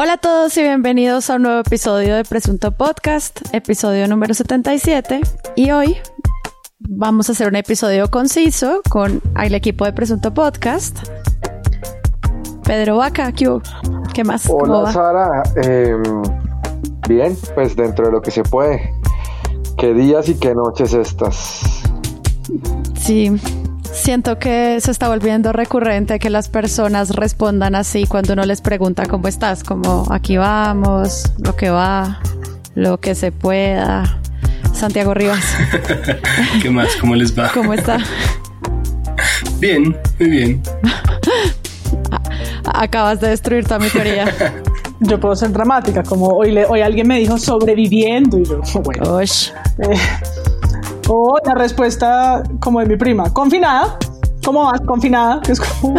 Hola a todos y bienvenidos a un nuevo episodio de Presunto Podcast, episodio número 77. Y hoy vamos a hacer un episodio conciso con el equipo de Presunto Podcast. Pedro Vaca, ¿qué, más? Hola Sara, em, bien, pues dentro de lo que se puede. ¿Qué días y qué noches estas? Sí, Siento que se está volviendo recurrente que las personas respondan así cuando uno les pregunta cómo estás, como aquí vamos, lo que va, lo que se pueda. Santiago Rivas. ¿Qué más? ¿Cómo les va? ¿Cómo está? Bien, muy bien. Acabas de destruir toda mi teoría. Yo puedo ser dramática, como hoy, hoy alguien me dijo sobreviviendo y yo, bueno. O la respuesta como de mi prima, confinada. ¿Cómo vas? Confinada. Es como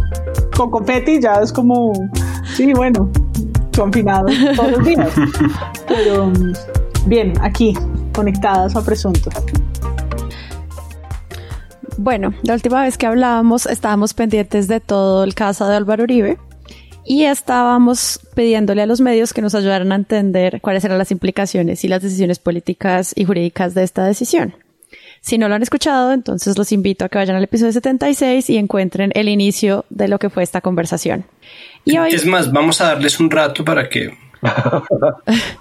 con confeti, ya es como, sí, bueno, confinado todos los días. Pero bien, aquí, conectadas a presunto. Bueno, la última vez que hablábamos estábamos pendientes de todo el caso de Álvaro Uribe y estábamos pidiéndole a los medios que nos ayudaran a entender cuáles eran las implicaciones y las decisiones políticas y jurídicas de esta decisión. Si no lo han escuchado, entonces los invito a que vayan al episodio 76 y encuentren el inicio de lo que fue esta conversación. Y hoy... Es más, vamos a darles un rato para que...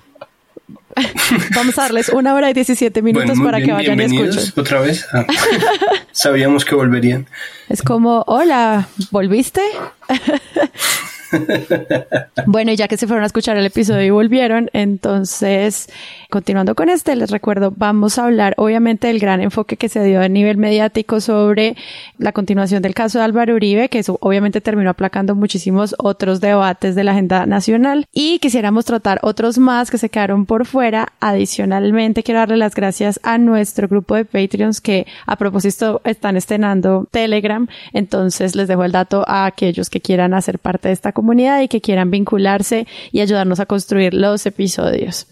Vamos a darles una hora y 17 minutos para que vayan y escuchen. Otra vez. Ah. sabíamos que volverían. Es como, hola, ¿volviste? bueno, ya que se fueron a escuchar el episodio y volvieron, entonces, continuando con este, les recuerdo, vamos a hablar obviamente del gran enfoque que se dio a nivel mediático sobre la continuación del caso de Álvaro Uribe, que eso obviamente terminó aplacando muchísimos otros debates de la agenda nacional y quisiéramos tratar otros más que se quedaron por fuera. Adicionalmente, quiero darle las gracias a nuestro grupo de Patreons que a propósito están estrenando Telegram, entonces les dejo el dato a aquellos que quieran hacer parte de esta comunidad y que quieran vincularse y ayudarnos a construir los episodios.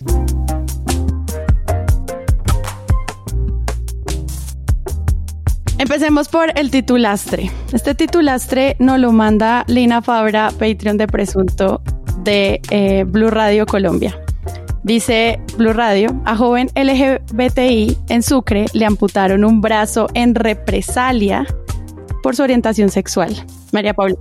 Empecemos por el titulastre. Este titulastre nos lo manda Lina Fabra, Patreon de Presunto de eh, Blue Radio Colombia. Dice Blue Radio, a joven LGBTI en Sucre le amputaron un brazo en represalia por su orientación sexual. María Paula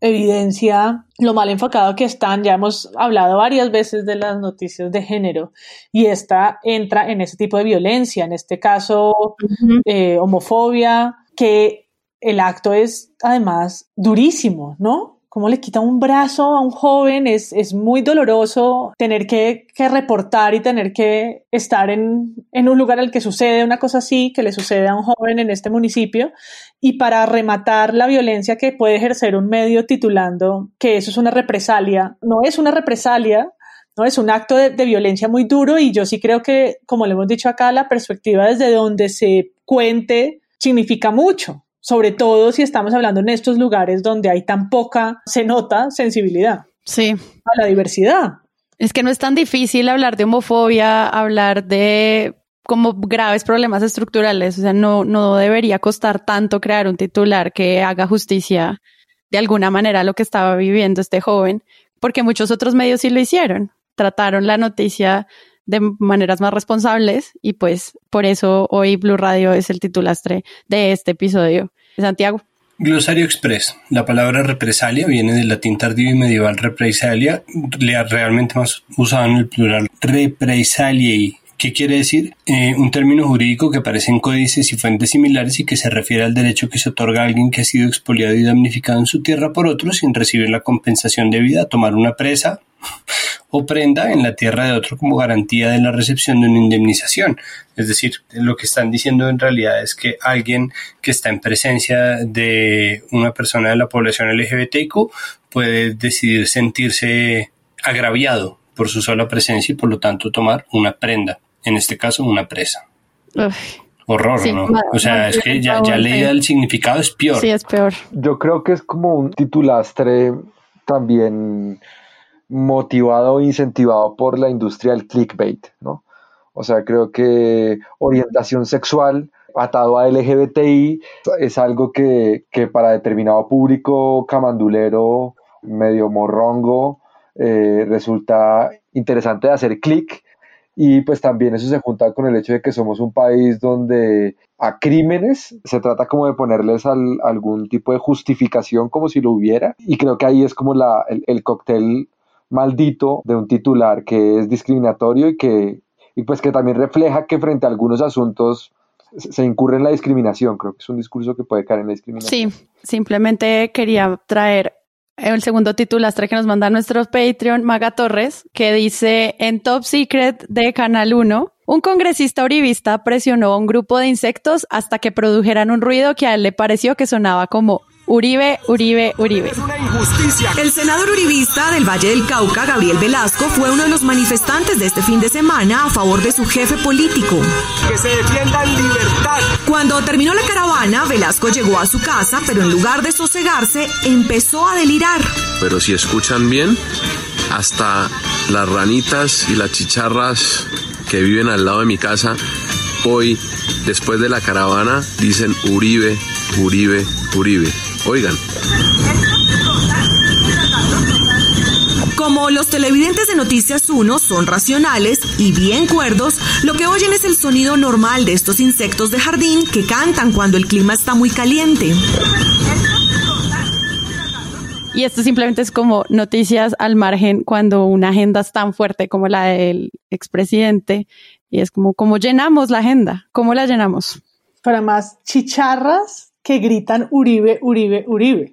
evidencia lo mal enfocado que están. Ya hemos hablado varias veces de las noticias de género y esta entra en ese tipo de violencia, en este caso eh, homofobia, que el acto es además durísimo, ¿no? Cómo le quita un brazo a un joven, es, es muy doloroso tener que, que, reportar y tener que estar en, en un lugar al que sucede una cosa así, que le sucede a un joven en este municipio, y para rematar la violencia que puede ejercer un medio titulando que eso es una represalia, no es una represalia, no es un acto de, de violencia muy duro. Y yo sí creo que, como le hemos dicho acá, la perspectiva desde donde se cuente significa mucho sobre todo si estamos hablando en estos lugares donde hay tan poca, se nota sensibilidad. Sí. A la diversidad. Es que no es tan difícil hablar de homofobia, hablar de como graves problemas estructurales. O sea, no, no debería costar tanto crear un titular que haga justicia de alguna manera a lo que estaba viviendo este joven, porque muchos otros medios sí lo hicieron. Trataron la noticia de maneras más responsables y pues por eso hoy Blue Radio es el titulastre de este episodio. Santiago. Glosario Express. La palabra represalia viene del latín tardío y medieval represalia, realmente más usado en el plural represaliae, ¿Qué quiere decir? Eh, un término jurídico que aparece en códices y fuentes similares y que se refiere al derecho que se otorga a alguien que ha sido expoliado y damnificado en su tierra por otro sin recibir la compensación debida a tomar una presa o prenda en la tierra de otro como garantía de la recepción de una indemnización. Es decir, lo que están diciendo en realidad es que alguien que está en presencia de una persona de la población LGBTIQ puede decidir sentirse agraviado por su sola presencia y por lo tanto tomar una prenda en este caso una presa. Horror, ¿no? o sea, es que ya, ya leída el significado es peor. Sí, es peor. Yo creo que es como un titulastre también motivado o incentivado por la industria del clickbait, ¿no? O sea, creo que orientación sexual atado a LGBTI es algo que, que para determinado público camandulero, medio morrongo, eh, resulta interesante de hacer clic y pues también eso se junta con el hecho de que somos un país donde a crímenes se trata como de ponerles algún tipo de justificación como si lo hubiera y creo que ahí es como la, el, cóctel maldito de un titular que es discriminatorio y que y pues que también refleja que frente a algunos asuntos se incurre en la discriminación. Creo que es un discurso que puede caer en la discriminación. Sí, simplemente quería traer el segundo titulastre que nos manda nuestro Patreon, Maga Torres, que dice en Top Secret de Canal 1, un congresista uribista presionó a un grupo de insectos hasta que produjeran un ruido que a él le pareció que sonaba como Uribe, Uribe, Uribe. El senador uribista del Valle del Cauca, Gabriel Velasco, fue uno de los manifestantes de este fin de semana a favor de su jefe político. Que se defienda en libertad. Cuando terminó la caravana, Velasco llegó a su casa, pero en lugar de sosegarse, empezó a delirar. Pero si escuchan bien, hasta las ranitas y las chicharras que viven al lado de mi casa, hoy, después de la caravana, dicen Uribe, Uribe, Uribe. Oigan. Como los televidentes de Noticias 1 son racionales y bien cuerdos, lo que oyen es el sonido normal de estos insectos de jardín que cantan cuando el clima está muy caliente. Y esto simplemente es como noticias al margen cuando una agenda es tan fuerte como la del expresidente. Y es como, ¿cómo llenamos la agenda? ¿Cómo la llenamos? Para más chicharras que gritan Uribe, Uribe, Uribe.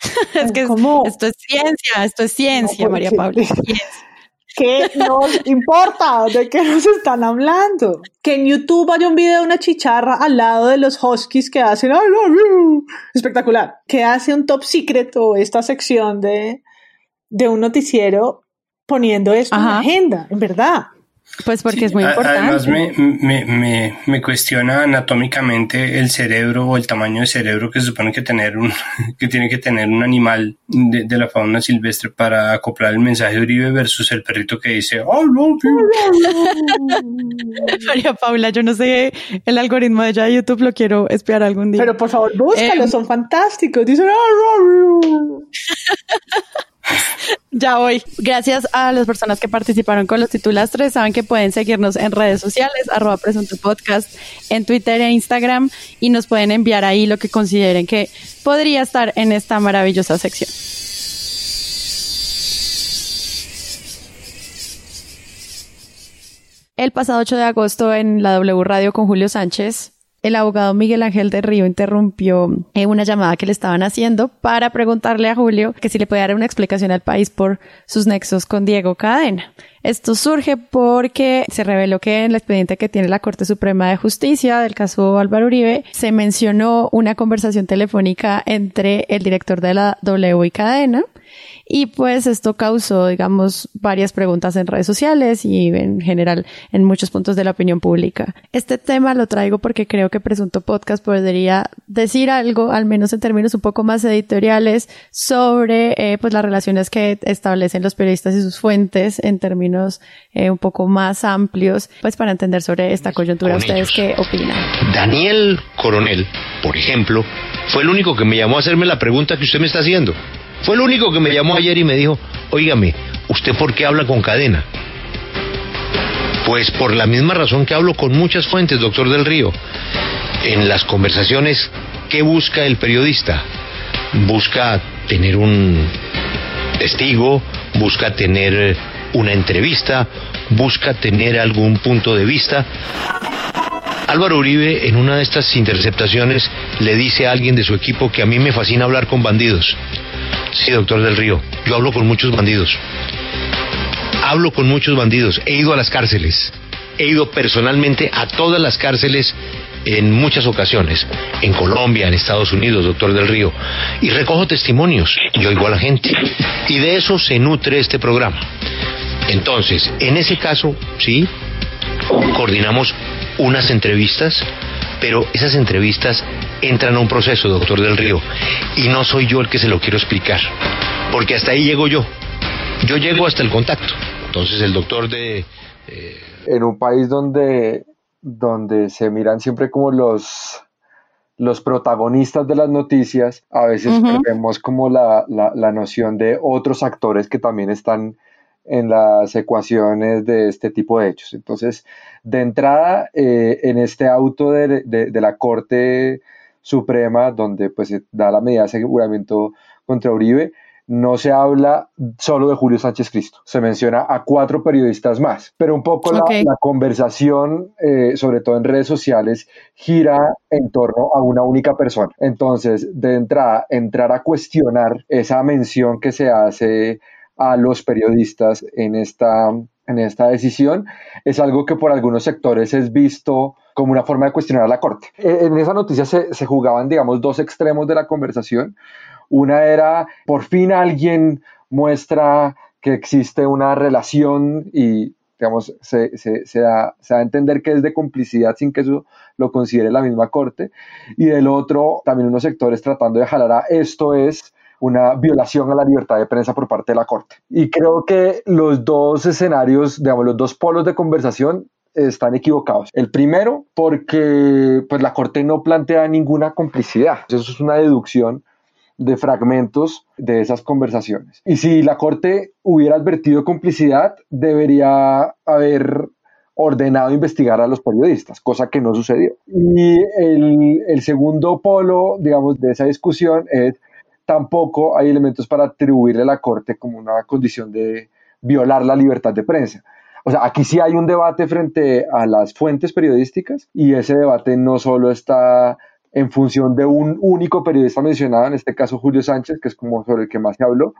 es que esto es ciencia, esto es ciencia, María Paula. ¿Qué nos importa? ¿De qué nos están hablando? Que en YouTube haya un video de una chicharra al lado de los huskies que hacen espectacular. Que hace un top secret o esta sección de, de un noticiero poniendo esto en la agenda, en verdad. Pues porque es muy importante. Además me, me, me, me, cuestiona anatómicamente el cerebro o el tamaño de cerebro que se supone que tener un que tiene que tener un animal de, de la fauna silvestre para acoplar el mensaje de Uribe versus el perrito que dice oh, María Paula, yo no sé el algoritmo de, de YouTube, lo quiero espiar algún día. Pero por favor, búscalo, em, son fantásticos. Dicen ya voy. Gracias a las personas que participaron con los titulastres. Saben que pueden seguirnos en redes sociales, arroba presunto podcast, en Twitter e Instagram, y nos pueden enviar ahí lo que consideren que podría estar en esta maravillosa sección. El pasado 8 de agosto en la W Radio con Julio Sánchez, el abogado Miguel Ángel de Río interrumpió eh, una llamada que le estaban haciendo para preguntarle a Julio que si le puede dar una explicación al país por sus nexos con Diego Cadena. Esto surge porque se reveló que en el expediente que tiene la Corte Suprema de Justicia del caso Álvaro Uribe se mencionó una conversación telefónica entre el director de la W y Cadena y pues esto causó, digamos, varias preguntas en redes sociales y en general en muchos puntos de la opinión pública. Este tema lo traigo porque creo que Presunto Podcast podría decir algo, al menos en términos un poco más editoriales, sobre eh, pues las relaciones que establecen los periodistas y sus fuentes en términos eh, un poco más amplios, pues para entender sobre esta coyuntura. ¿Ustedes qué opinan? Daniel Coronel, por ejemplo, fue el único que me llamó a hacerme la pregunta que usted me está haciendo. Fue el único que me llamó ayer y me dijo, óigame, ¿usted por qué habla con cadena? Pues por la misma razón que hablo con muchas fuentes, doctor del Río. En las conversaciones, ¿qué busca el periodista? Busca tener un testigo, busca tener una entrevista, busca tener algún punto de vista. Álvaro Uribe en una de estas interceptaciones le dice a alguien de su equipo que a mí me fascina hablar con bandidos. Sí, doctor del Río, yo hablo con muchos bandidos. Hablo con muchos bandidos. He ido a las cárceles. He ido personalmente a todas las cárceles en muchas ocasiones, en Colombia, en Estados Unidos, doctor del Río, y recojo testimonios y oigo a la gente. Y de eso se nutre este programa. Entonces, en ese caso, sí, coordinamos unas entrevistas, pero esas entrevistas entran a un proceso, doctor del Río, y no soy yo el que se lo quiero explicar, porque hasta ahí llego yo. Yo llego hasta el contacto. Entonces el doctor de... En un país donde, donde se miran siempre como los los protagonistas de las noticias, a veces vemos como la, la, noción de otros actores que también están en las ecuaciones de este tipo de hechos. Entonces, de entrada, eh, en este auto de, de, la Corte Suprema, donde pues se da la medida de aseguramiento contra Uribe, no se habla solo de Julio Sánchez Cristo, se menciona a cuatro periodistas más, pero un poco la, conversación, eh, sobre todo en redes sociales, gira en torno a una única persona. Entonces, de entrada, entrar a cuestionar esa mención que se hace a los periodistas en esta, en esta decisión es algo que por algunos sectores es visto como una forma de cuestionar a la Corte. E, en esa noticia se, se jugaban, digamos, dos extremos de la conversación. Una era, por fin alguien muestra que existe una relación y, digamos, se, se, da, se, da, a entender que es de complicidad sin que eso lo considere la misma corte. Y del otro, también unos sectores tratando de jalar a esto es una violación a la libertad de prensa por parte de la Corte. Y creo que los dos escenarios, digamos, los dos polos de conversación están equivocados. El primero, porque pues, la Corte no plantea ninguna complicidad. Eso es una deducción de fragmentos de esas conversaciones. Y si la Corte hubiera advertido complicidad, debería haber ordenado investigar a los periodistas, cosa que no sucedió. Y el, segundo polo, digamos, de esa discusión es tampoco hay elementos para atribuirle a la Corte como una condición de violar la libertad de prensa. O sea, aquí sí hay un debate frente a las fuentes periodísticas y ese debate no solo está en función de un único periodista mencionado, en este caso Julio Sánchez, que es como sobre el que más se habló.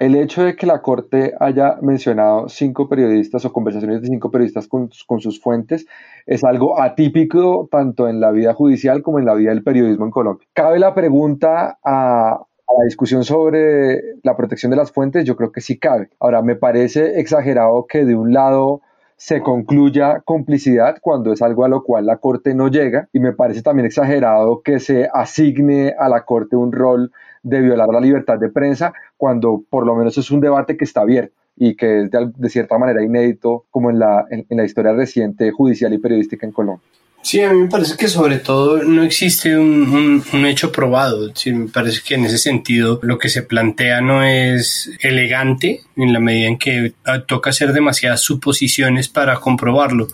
El hecho de que la Corte haya mencionado cinco periodistas o conversaciones de cinco periodistas con, sus fuentes es algo atípico tanto en la vida judicial como en la vida del periodismo en Colombia. Cabe la pregunta a, a la discusión sobre la protección de las fuentes, yo creo que sí cabe. Ahora, me parece exagerado que de un lado se concluya complicidad cuando es algo a lo cual la Corte no llega y me parece también exagerado que se asigne a la Corte un rol de violar la libertad de prensa cuando por lo menos es un debate que está abierto y que es de, cierta manera inédito como en la, en la historia reciente judicial y periodística en Colombia. Sí, a mí me parece que sobre todo no existe un, un, hecho probado. Sí, me parece que en ese sentido lo que se plantea no es elegante en la medida en que toca hacer demasiadas suposiciones para comprobarlo.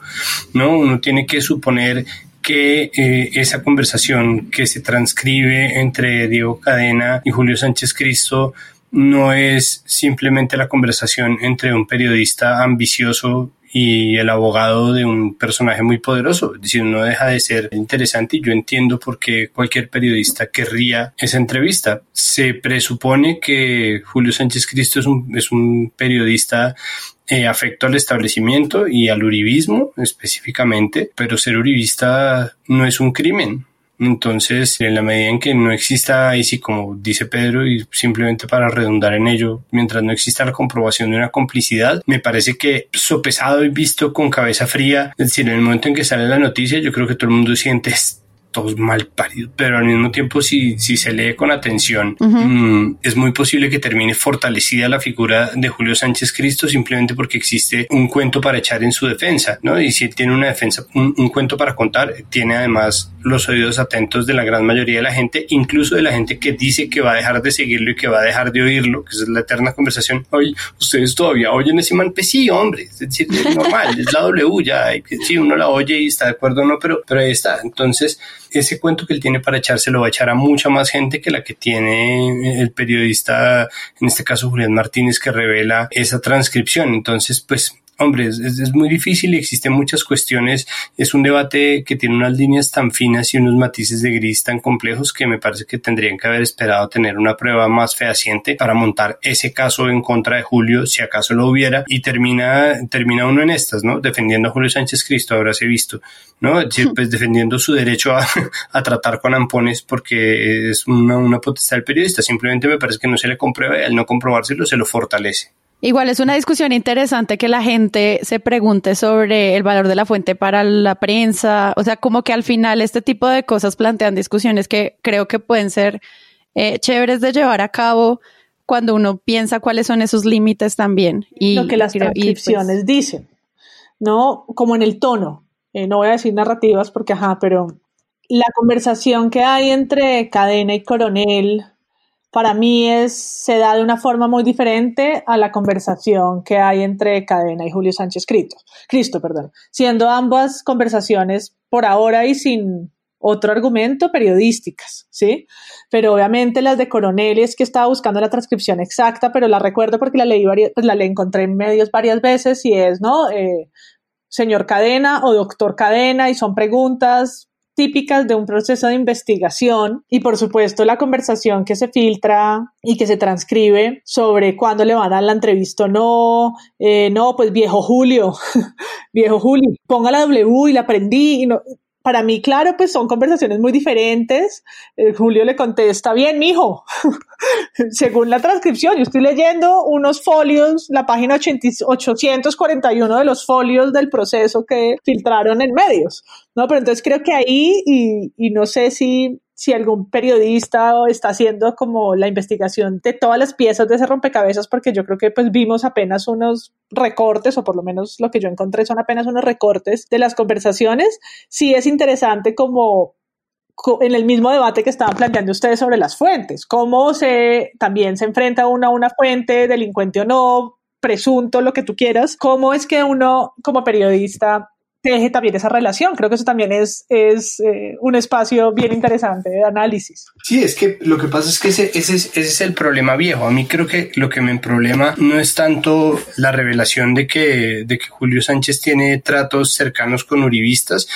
¿no? Uno tiene que suponer que eh, esa conversación que se transcribe entre Diego Cadena y Julio Sánchez Cristo no es simplemente la conversación entre un periodista ambicioso y el abogado de un personaje muy poderoso. Decir, no deja de ser interesante y yo entiendo por qué cualquier periodista querría esa entrevista. Se presupone que Julio Sánchez Cristo es un, es un periodista eh, afecto al establecimiento y al uribismo específicamente, pero ser uribista no es un crimen. Entonces, en la medida en que no exista, y si como dice Pedro, y simplemente para redundar en ello, mientras no exista la comprobación de una complicidad, me parece que sopesado y visto con cabeza fría, es decir, en el momento en que sale la noticia, yo creo que todo el mundo siente todos mal paridos, pero al mismo tiempo si, si se lee con atención, mm, es muy posible que termine fortalecida la figura de Julio Sánchez Cristo simplemente porque existe un cuento para echar en su defensa, ¿no? Y si tiene una defensa, un, cuento para contar, tiene además los oídos atentos de la gran mayoría de la gente, incluso de la gente que dice que va a dejar de seguirlo y que va a dejar de oírlo, que es la eterna conversación. Oye, ustedes todavía oyen ese man, pues sí, hombre, es decir, es normal, es la W, ya, sí, uno la oye y está de acuerdo o no, pero, pero ahí está. Entonces, ese cuento que él tiene para echarse lo va a echar a mucha más gente que la que tiene el periodista, en este caso Julián Martínez, que revela esa transcripción. Entonces, pues hombre, es, muy difícil y existen muchas cuestiones. Es un debate que tiene unas líneas tan finas y unos matices de gris tan complejos que me parece que tendrían que haber esperado tener una prueba más fehaciente para montar ese caso en contra de Julio, si acaso lo hubiera, y termina, termina uno en estas, ¿no? Defendiendo a Julio Sánchez Cristo, ahora se visto, ¿no? Es decir, pues defendiendo su derecho a, a tratar con ampones porque es una, una potestad del periodista. Simplemente me parece que no se le comprueba y al no comprobárselo se lo fortalece. Igual es una discusión interesante que la gente se pregunte sobre el valor de la fuente para la prensa. O sea, como que al final este tipo de cosas plantean discusiones que creo que pueden ser eh, chéveres de llevar a cabo cuando uno piensa cuáles son esos límites también. Y lo que las pues transcripciones dicen, ¿no? Como en el tono. Eh, no voy a decir narrativas porque, ajá, pero la conversación que hay entre cadena y coronel para mí se da de una forma muy diferente a la conversación que hay entre Cadena y Julio Sánchez Cristo, Cristo, perdón, siendo ambas conversaciones por ahora y sin otro argumento periodísticas, ¿sí? Pero obviamente las de Coronel es que estaba buscando la transcripción exacta, pero la recuerdo porque la leí pues la encontré en medios varias veces y es, ¿no? Eh, señor Cadena o doctor Cadena y son preguntas típicas de un proceso de investigación y por supuesto la conversación que se filtra y que se transcribe sobre cuándo le van a dar la entrevista o no, eh, no, pues viejo Julio, viejo Julio, ponga la W y la aprendí y no, para mí, claro, pues son conversaciones muy diferentes. Eh, Julio le contesta, bien, mijo, según la transcripción, yo estoy leyendo unos folios, la página 841 de los folios del proceso que filtraron en medios, ¿no? Pero entonces creo que ahí, y no sé si si algún periodista está haciendo como la investigación de todas las piezas de ese rompecabezas, porque yo creo que pues vimos apenas unos recortes, o por lo menos lo que yo encontré son apenas unos recortes de las conversaciones, sí es interesante como en el mismo debate que estaban planteando ustedes sobre las fuentes, cómo se también se enfrenta uno a una fuente, delincuente o no, presunto, lo que tú quieras, cómo es que uno como periodista teje también esa relación. Creo que eso también es, es eh, un espacio bien interesante de análisis. Sí, es que lo que pasa es que ese, ese, ese, es el problema viejo. A mí creo que lo que me problema no es tanto la revelación de que, de que Julio Sánchez tiene tratos cercanos con uribistas,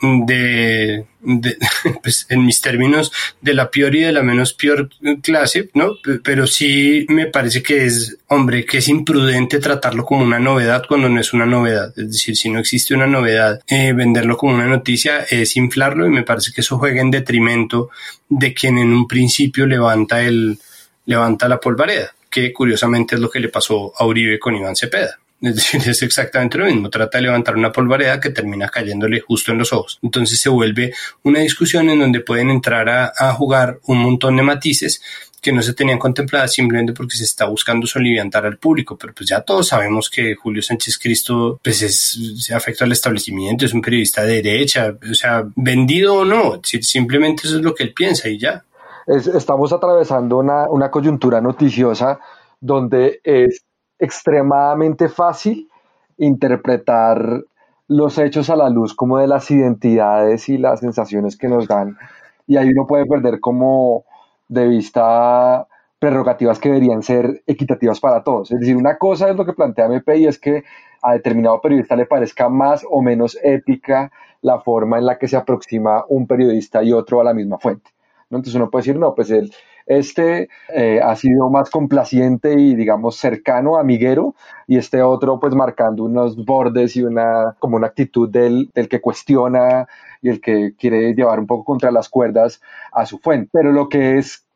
de, pues en mis términos, de la peor y de la menos peor clase, ¿no? Pero sí me parece que es, hombre, que es imprudente tratarlo como una novedad cuando no es una novedad. Es decir, si no existe una novedad, eh, venderlo como una noticia es inflarlo y me parece que eso juega en detrimento de quien en un principio levanta el, levanta la polvareda, que curiosamente es lo que le pasó a Uribe con Iván Cepeda. Es decir, es exactamente lo mismo. Trata de levantar una polvareda que termina cayéndole justo en los ojos. Entonces se vuelve una discusión en donde pueden entrar a, jugar un montón de matices que no se tenían contempladas simplemente porque se está buscando soliviantar al público, pero pues ya todos sabemos que Julio Sánchez Cristo pues es, se afecta al establecimiento, es un periodista de derecha, o sea, vendido o no, simplemente eso es lo que él piensa y ya. estamos atravesando una, una coyuntura noticiosa donde es extremadamente fácil interpretar los hechos a la luz como de las identidades y las sensaciones que nos dan. Y ahí uno puede perder como de vista prerrogativas que deberían ser equitativas para todos. Es decir, una cosa es lo que plantea MP y es que a determinado periodista le parezca más o menos épica la forma en la que se aproxima un periodista y otro a la misma fuente. Entonces uno puede decir, no, pues el, este eh, ha sido más complaciente y, digamos, cercano, amiguero, y este otro, pues, marcando unos bordes y una, como una actitud del, del que cuestiona y el que quiere llevar un poco contra las cuerdas a su fuente. Pero lo que es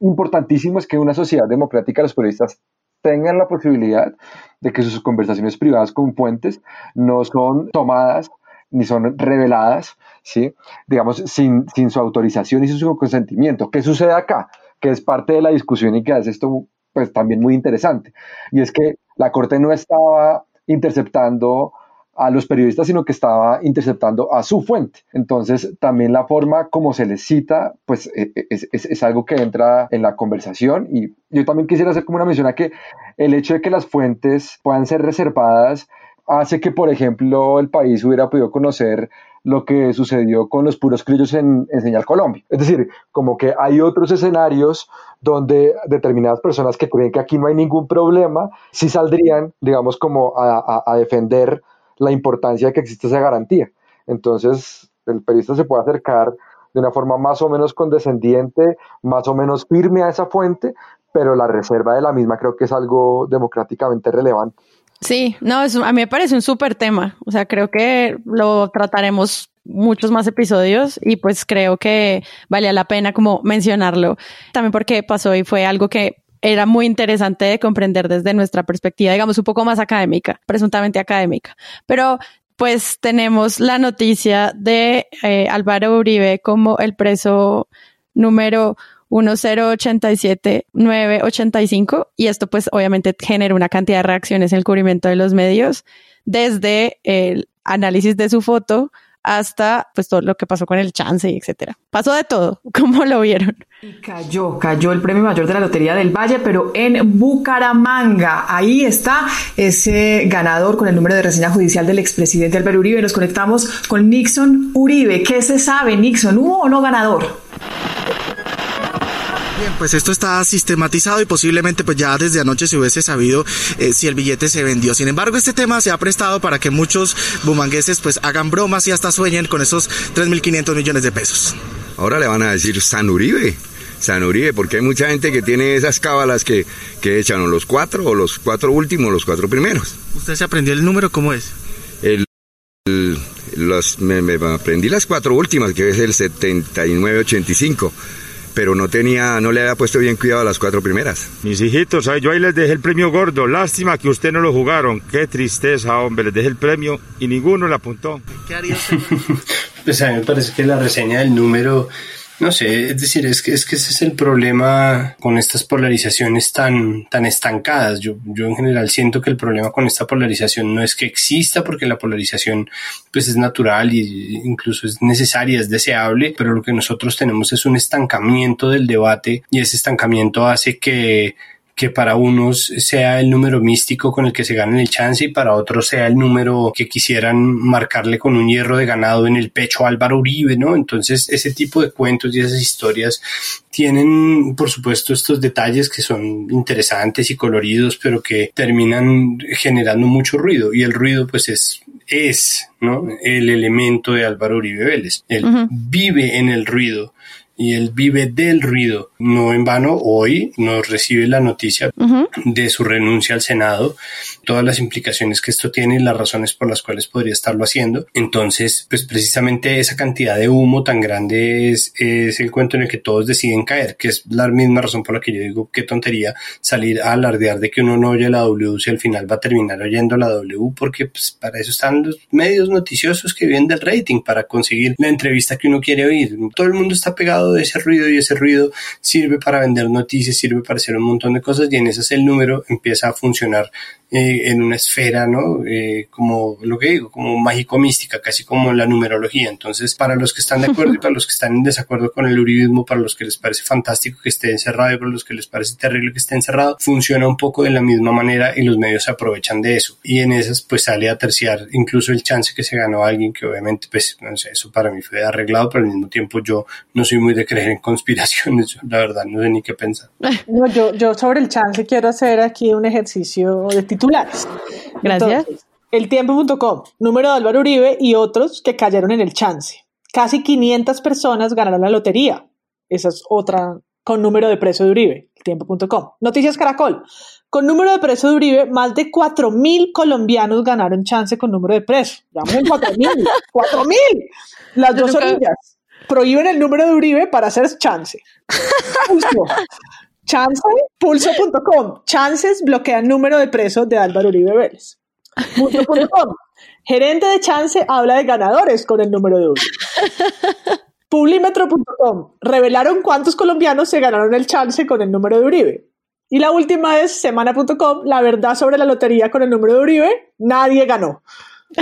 importantísimo es que en una sociedad democrática los periodistas tengan la posibilidad de que sus conversaciones privadas con fuentes no son tomadas ni son reveladas, ¿sí? digamos, sin, sin su autorización y su consentimiento. ¿Qué sucede acá? Que es parte de la discusión y que hace esto pues también muy interesante. Y es que la Corte no estaba interceptando a los periodistas, sino que estaba interceptando a su fuente. Entonces, también la forma como se les cita, pues e, e, es, es, es, algo que entra en la conversación. Y yo también quisiera hacer como una mención a que el hecho de que las fuentes puedan ser reservadas hace que, por ejemplo, el país hubiera podido conocer lo que sucedió con los puros criollos en, Señal Colombia. Es decir, como que hay otros escenarios donde determinadas personas que creen que aquí no hay ningún problema, sí saldrían, digamos, como a, defender la importancia de que existe esa garantía. Entonces, el periodista se puede acercar de una forma más o menos condescendiente, más o menos firme a esa fuente, pero la reserva de la misma creo que es algo democráticamente relevante. Sí, no, a mí me parece un súper tema. O sea, creo que lo trataremos muchos más episodios y pues creo que valía la pena como mencionarlo. También porque pasó y fue algo que era muy interesante de comprender desde nuestra perspectiva, digamos, un poco más académica, presuntamente académica. Pero pues tenemos la noticia de eh, Álvaro Uribe como el preso número 1087985 y esto pues obviamente genera una cantidad de reacciones en el cubrimiento de los medios desde el análisis de su foto hasta pues todo lo que pasó con el chance y etcétera. Pasó de todo, como lo vieron. Y cayó, cayó el premio mayor de la Lotería del Valle, pero en Bucaramanga. Ahí está ese ganador con el número de reseña judicial del expresidente Álvaro Uribe. Nos conectamos con Nixon Uribe. ¿Qué se sabe, Nixon? ¿Hubo o no ganador? Bien, pues esto está sistematizado y posiblemente pues ya desde anoche se hubiese sabido eh, si el billete se vendió. Sin embargo, este tema se ha prestado para que muchos bumangueses pues hagan bromas y hasta sueñen con esos 3.500 millones de pesos. Ahora le van a decir San Uribe. San Uribe, porque hay mucha gente que tiene esas cábalas que, que echan los cuatro, o los cuatro últimos, los cuatro primeros. ¿Usted se aprendió el número? ¿Cómo es? El, los, me, me aprendí las cuatro últimas, que es el 7985 pero no tenía, no le había puesto bien cuidado a las cuatro primeras. Mis hijitos, yo ahí les dejé el premio gordo. Lástima que usted no lo jugaron. Qué tristeza, hombre. Les dejé el premio y ninguno le apuntó. ¿Qué haría usted? pues a mí me parece que la reseña del número no sé, es decir, es que, es que ese es el problema con estas polarizaciones tan, tan estancadas. Yo, yo en general siento que el problema con esta polarización no es que exista, porque la polarización pues es natural y incluso es necesaria, es deseable, pero lo que nosotros tenemos es un estancamiento del debate y ese estancamiento hace que que para unos sea el número místico con el que se ganen el chance y para otros sea el número que quisieran marcarle con un hierro de ganado en el pecho a Álvaro Uribe, ¿no? Entonces, ese tipo de cuentos y esas historias tienen, por supuesto, estos detalles que son interesantes y coloridos, pero que terminan generando mucho ruido y el ruido pues es es, ¿no? El elemento de Álvaro Uribe Vélez. Él vive en el ruido y él vive del ruido. No en vano, hoy nos recibe la noticia de su renuncia al Senado, todas las implicaciones que esto tiene y las razones por las cuales podría estarlo haciendo. Entonces, pues precisamente esa cantidad de humo tan grande es, es el cuento en el que todos deciden caer, que es la misma razón por la que yo digo qué tontería salir a alardear de que uno no oye la W si al final va a terminar oyendo la W, porque pues, para eso están los medios noticiosos que viven del rating, para conseguir la entrevista que uno quiere oír. Todo el mundo está pegado de ese ruido y ese ruido sirve para vender noticias, sirve para hacer un montón de cosas y en esas el número empieza a funcionar eh, en una esfera, ¿no? Eh, como lo que digo, como mágico-mística, casi como la numerología. Entonces, para los que están de acuerdo y para los que están en desacuerdo con el uribismo, para los que les parece fantástico que esté encerrado y para los que les parece terrible que esté encerrado, funciona un poco de la misma manera y los medios se aprovechan de eso. Y en esas, pues sale a terciar incluso el chance que se ganó alguien que obviamente, pues, no sé, eso para mí fue arreglado, pero al mismo tiempo yo no soy muy de creer en conspiraciones, la verdad, no sé ni qué pensar. No, yo, yo sobre el chance quiero hacer aquí un ejercicio de titulares. Gracias. el tiempo.com, número de Álvaro Uribe y otros que cayeron en el chance. Casi 500 personas ganaron la lotería. Esa es otra con número de precio de Uribe, tiempo.com. Noticias Caracol. Con número de precio de Uribe, más de 4.000 colombianos ganaron chance con número de precio. Llamamos 4.000. ¡4.000! Las dos orillas. Prohíben el número de Uribe para hacer chance. Chance, pulso.com. Chances bloquean número de presos de Álvaro Uribe Vélez. Pulso.com. Gerente de Chance habla de ganadores con el número de Uribe. Publimetro.com. Revelaron cuántos colombianos se ganaron el chance con el número de Uribe. Y la última es semana.com. La verdad sobre la lotería con el número de Uribe. Nadie ganó.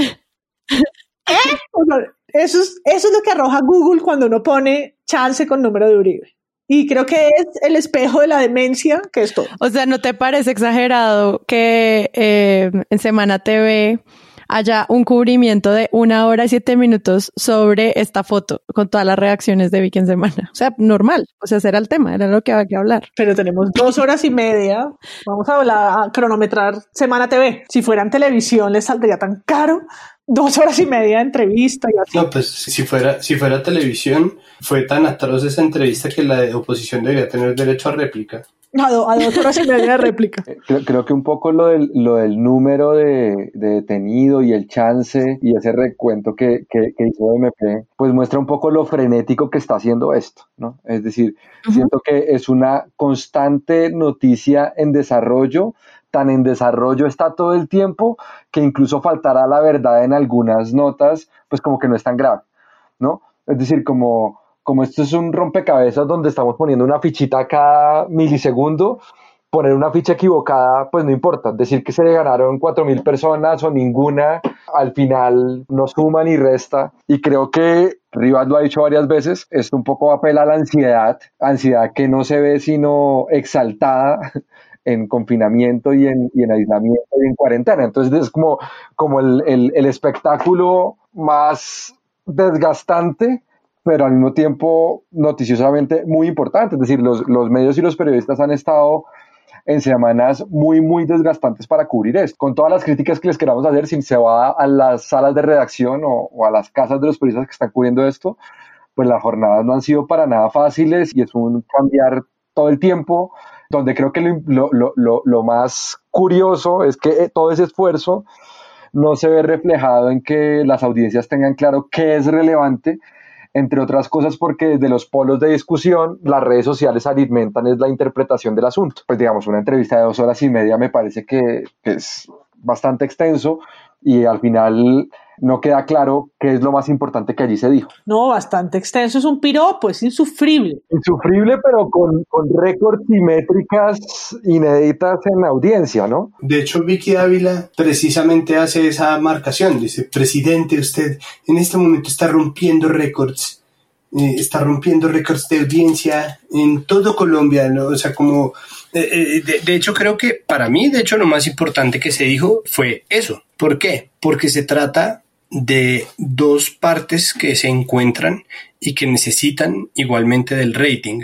eso, es, eso es lo que arroja Google cuando uno pone chance con número de Uribe. Y creo que es el espejo de la demencia que es todo. O sea, ¿no te parece exagerado que eh, en Semana TV haya un cubrimiento de una hora y siete minutos sobre esta foto con todas las reacciones de Vicky en Semana? O sea, normal. O sea, ese era el tema, era lo que había que hablar. Pero tenemos dos horas y media. Vamos a, hablar, a cronometrar Semana TV. Si fuera en televisión, les saldría tan caro dos horas y media de entrevista y así. No, pues si fuera, si fuera televisión, fue tan atroz esa entrevista que la de oposición debería tener derecho a réplica. A, dos horas y media de réplica. Creo, creo, que un poco lo del, lo del número de, de, detenido y el chance y ese recuento que, que, que, hizo MP, pues muestra un poco lo frenético que está haciendo esto, ¿no? Es decir, siento que es una constante noticia en desarrollo, tan en desarrollo está todo el tiempo que incluso faltará la verdad en algunas notas, pues como que no es tan grave, ¿no? Es decir, como, como esto es un rompecabezas donde estamos poniendo una fichita cada milisegundo, poner una ficha equivocada, pues no importa. Decir que se le ganaron 4.000 personas o ninguna, al final no suma ni resta. Y creo que Rivas lo ha dicho varias veces, esto un poco apela a la ansiedad, ansiedad que no se ve sino exaltada en confinamiento y en, y en aislamiento y en cuarentena. Entonces es como, como el, el, el espectáculo más desgastante pero al mismo tiempo noticiosamente muy importante. Es decir, los, los medios y los periodistas han estado en semanas muy, muy desgastantes para cubrir esto. Con todas las críticas que les queramos hacer, si se va a las salas de redacción o, a las casas de los periodistas que están cubriendo esto, pues las jornadas no han sido para nada fáciles y es un cambiar todo el tiempo, donde creo que lo, lo, lo, lo más curioso es que eh, todo ese esfuerzo no se ve reflejado en que las audiencias tengan claro qué es relevante entre otras cosas porque desde los polos de discusión las redes sociales alimentan es la interpretación del asunto. Pues digamos, una entrevista de dos horas y media me parece que, es bastante extenso y al final no queda claro qué es lo más importante que allí se dijo. No, bastante extenso, es un piropo, es insufrible. Insufrible, pero con, con récords y métricas inéditas en audiencia, ¿no? De hecho, Vicky Ávila precisamente hace esa marcación, dice, presidente, usted en este momento está rompiendo récords, eh, está rompiendo récords de audiencia en todo Colombia, ¿no? o sea, como... Eh, eh, de hecho, creo que para mí, de hecho, lo más importante que se dijo fue eso. ¿Por qué? Porque se trata de dos partes que se encuentran y que necesitan igualmente del rating.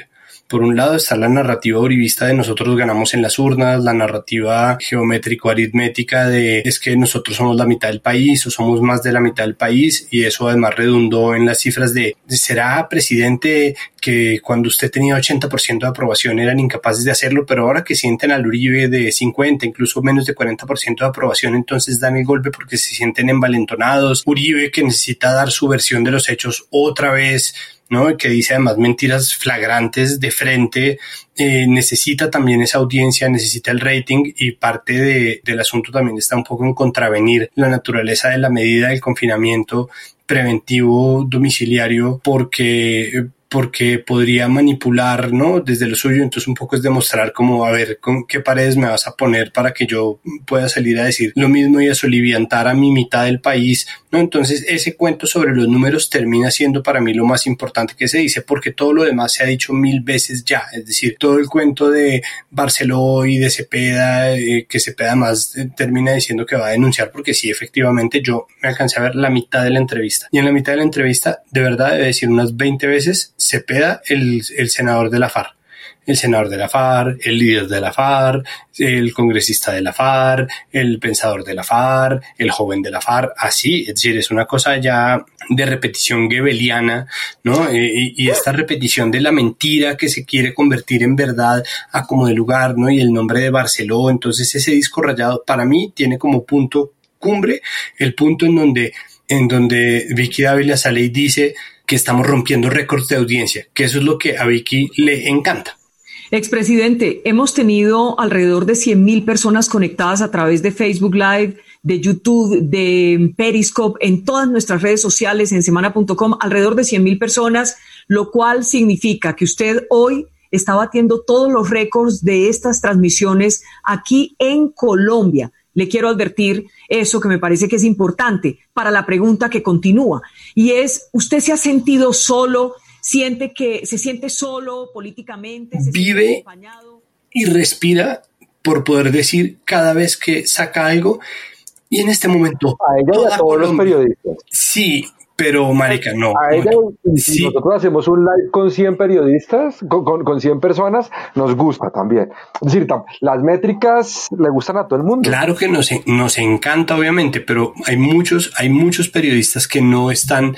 Por un lado está la narrativa uribista de nosotros ganamos en las urnas, la narrativa geométrico-aritmética de es que nosotros somos la mitad del país o somos más de la mitad del país y eso además redundó en las cifras de será presidente que cuando usted tenía 80% de aprobación eran incapaces de hacerlo, pero ahora que sienten al Uribe de 50, incluso menos de 40% de aprobación, entonces dan el golpe porque se sienten envalentonados. Uribe que necesita dar su versión de los hechos otra vez ¿no? que dice además mentiras flagrantes de frente, eh, necesita también esa audiencia, necesita el rating y parte de, del asunto también está un poco en contravenir la naturaleza de la medida del confinamiento preventivo domiciliario porque porque podría manipular, ¿no? Desde lo suyo, entonces un poco es demostrar como, a ver, con qué paredes me vas a poner para que yo pueda salir a decir lo mismo y a soliviantar a mi mitad del país, ¿no? Entonces ese cuento sobre los números termina siendo para mí lo más importante que se dice, porque todo lo demás se ha dicho mil veces ya, es decir, todo el cuento de Barceló y de Cepeda, eh, que Cepeda más eh, termina diciendo que va a denunciar, porque sí, efectivamente yo me alcancé a ver la mitad de la entrevista y en la mitad de la entrevista de verdad debe decir unas 20 veces Cepeda, el, el senador de la FARC el senador de la FARC, el líder de la FARC, el congresista de la FARC, el pensador de la FARC, el joven de la FARC, así, es decir, es una cosa ya de repetición gebeliana, ¿no? Eh, y, y, esta repetición de la mentira que se quiere convertir en verdad a como de lugar, ¿no? Y el nombre de Barceló, entonces ese disco rayado para mí tiene como punto cumbre el punto en donde en donde Vicky Dávila sale y dice que estamos rompiendo récords de audiencia, que eso es lo que a Vicky le encanta. Expresidente, hemos tenido alrededor de 100.000 personas conectadas a través de Facebook Live, de YouTube, de Periscope, en todas nuestras redes sociales, en semana.com, alrededor de 100.000 personas, lo cual significa que usted hoy está batiendo todos los récords de estas transmisiones aquí en Colombia. Le quiero advertir eso que me parece que es importante para la pregunta que continúa. Y es, ¿usted se ha sentido solo? ¿Siente que se siente solo políticamente? Vive y respira por poder decir cada vez que saca algo. Y en este momento... A ella y a todos los periodistas. Sí, pero, marica, no. A ella, si nosotros hacemos un live con 100 periodistas, con, con, con, 100 personas, nos gusta también. Es decir, las métricas le gustan a todo el mundo. Claro que nos, nos encanta, obviamente, pero hay muchos, hay muchos periodistas que no están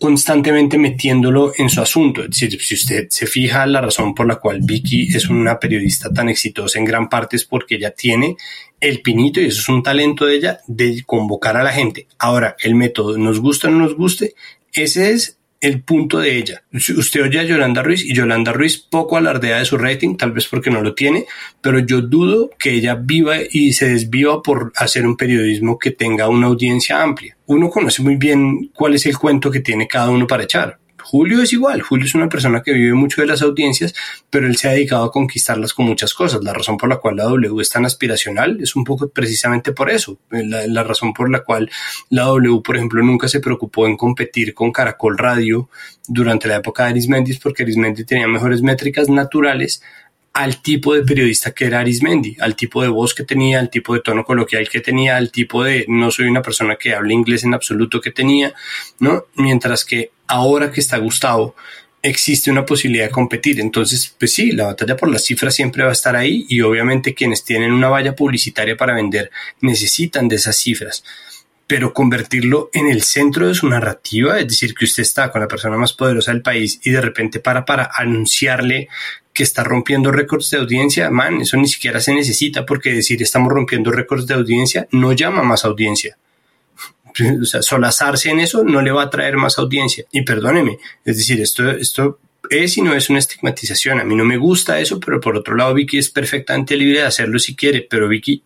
constantemente metiéndolo en su asunto. Es decir, si usted se fija, la razón por la cual Vicky es una periodista tan exitosa en gran parte es porque ella tiene el pinito, y eso es un talento de ella, de convocar a la gente. Ahora, el método, nos gusta o no nos guste, ese es el punto de ella. Usted oye a Yolanda Ruiz y Yolanda Ruiz poco alardea de su rating, tal vez porque no lo tiene, pero yo dudo que ella viva y se desviva por hacer un periodismo que tenga una audiencia amplia. Uno conoce muy bien cuál es el cuento que tiene cada uno para echar. Julio es igual, Julio es una persona que vive mucho de las audiencias, pero él se ha dedicado a conquistarlas con muchas cosas. La razón por la cual la W es tan aspiracional es un poco precisamente por eso. La, razón por la cual la W, por ejemplo, nunca se preocupó en competir con Caracol Radio durante la época de Arismendi, porque Arismendi tenía mejores métricas naturales al tipo de periodista que era Arismendi, al tipo de voz que tenía, al tipo de tono coloquial que tenía, al tipo de no soy una persona que hable inglés en absoluto que tenía, ¿no? Mientras que ahora que está Gustavo, existe una posibilidad de competir. Entonces, pues sí, la batalla por las cifras siempre va a estar ahí y obviamente quienes tienen una valla publicitaria para vender necesitan de esas cifras pero convertirlo en el centro de su narrativa, es decir, que usted está con la persona más poderosa del país y de repente para para anunciarle que está rompiendo récords de audiencia, man, eso ni siquiera se necesita porque decir estamos rompiendo récords de audiencia no llama más audiencia. O sea, solazarse en eso no le va a traer más audiencia. Y perdóneme, es decir, esto, esto es y no es una estigmatización. A mí no me gusta eso, pero por otro lado, Vicky es perfectamente libre de hacerlo si quiere, pero Vicky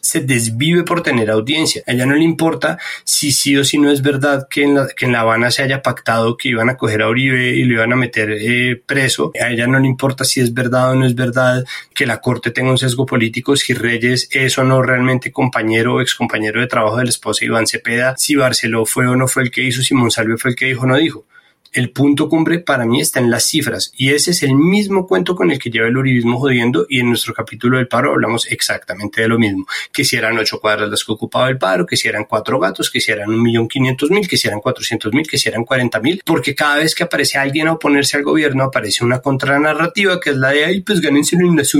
se desvive por tener audiencia. A ella no le importa si sí o si no es verdad que en, la, que en La Habana se haya pactado que iban a coger a Uribe y lo iban a meter eh, preso. A ella no le importa si es verdad o no es verdad que la Corte tenga un sesgo político, si Reyes es o no realmente compañero o excompañero de trabajo de la esposa Iván Cepeda, si Barceló fue o no fue el que hizo, si Monsalve fue el que dijo o no dijo el punto cumbre para mí está en las cifras y ese es el mismo cuento con el que lleva el uribismo jodiendo y en nuestro capítulo del paro hablamos exactamente de lo mismo, que si eran ocho cuadras las que ocupaba el paro, que si eran cuatro gatos, que si eran un millón quinientos mil, que si eran cuatrocientos mil, que si eran cuarenta mil, porque cada vez que aparece alguien a oponerse al gobierno aparece una contranarrativa que es la de ahí pues gánenselo en las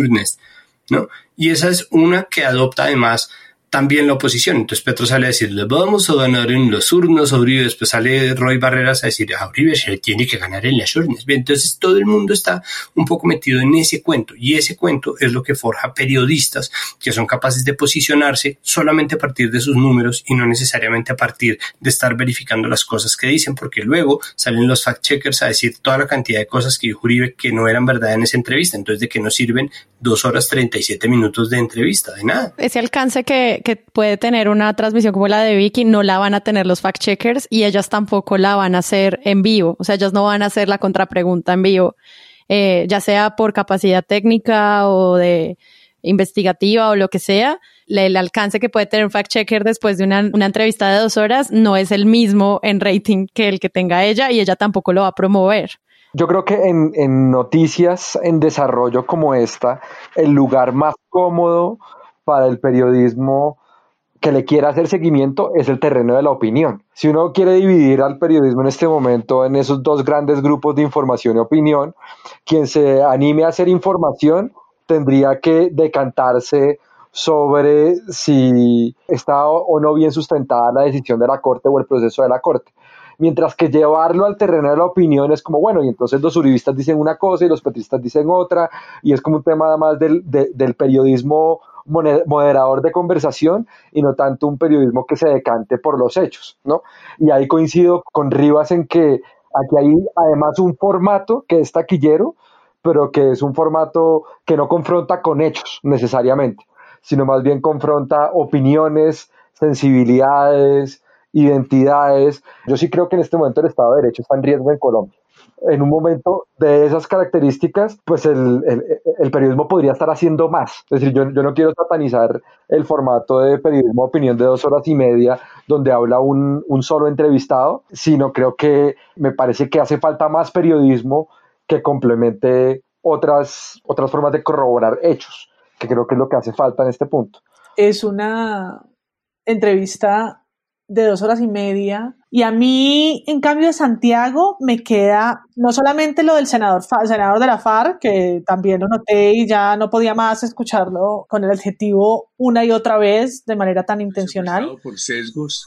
¿no? Y esa es una que adopta además también la oposición. Entonces Petro sale a decirle, vamos a ganar en los urnos a Uribe. Después sale Roy Barreras a decir, a Uribe se tiene que ganar en las urnas. Entonces todo el mundo está un poco metido en ese cuento. Y ese cuento es lo que forja periodistas que son capaces de posicionarse solamente a partir de sus números y no necesariamente a partir de estar verificando las cosas que dicen, porque luego salen los fact-checkers a decir toda la cantidad de cosas que dijo Uribe que no eran verdad en esa entrevista. Entonces, ¿de qué nos sirven dos horas 37 minutos de entrevista? De nada. Ese alcance que que, puede tener una transmisión como la de Vicky, no la van a tener los fact checkers y ellas tampoco la van a hacer en vivo. O sea, ellas no van a hacer la contrapregunta en vivo, eh, ya sea por capacidad técnica o de investigativa o lo que sea. El alcance que puede tener un fact checker después de una, una entrevista de dos horas no es el mismo en rating que el que tenga ella y ella tampoco lo va a promover. Yo creo que en, en, noticias en desarrollo como esta, el lugar más cómodo para el periodismo que le quiera hacer seguimiento es el terreno de la opinión. Si uno quiere dividir al periodismo en este momento en esos dos grandes grupos de información y opinión, quien se anime a hacer información tendría que decantarse sobre si está o no bien sustentada la decisión de la Corte o el proceso de la Corte. Mientras que llevarlo al terreno de la opinión es como, bueno, y entonces los uribistas dicen una cosa y los petristas dicen otra, y es como un tema además del, del periodismo moderador de conversación y no tanto un periodismo que se decante por los hechos, ¿no? Y ahí coincido con Rivas en que aquí hay además un formato que es taquillero, pero que es un formato que no confronta con hechos necesariamente, sino más bien confronta opiniones, sensibilidades, identidades. Yo sí creo que en este momento el Estado de Derecho está en riesgo en Colombia en un momento de esas características, pues el, el, periodismo podría estar haciendo más. Es decir, yo, yo, no quiero satanizar el formato de periodismo opinión de dos horas y media donde habla un, un solo entrevistado, sino creo que me parece que hace falta más periodismo que complemente otras, otras formas de corroborar hechos, que creo que es lo que hace falta en este punto. Es una entrevista de dos horas y media. Y a mí, en cambio, de Santiago me queda no solamente lo del senador, senador de la FARC, que también lo noté y ya no podía más escucharlo con el adjetivo una y otra vez de manera tan intencional. Por sesgos.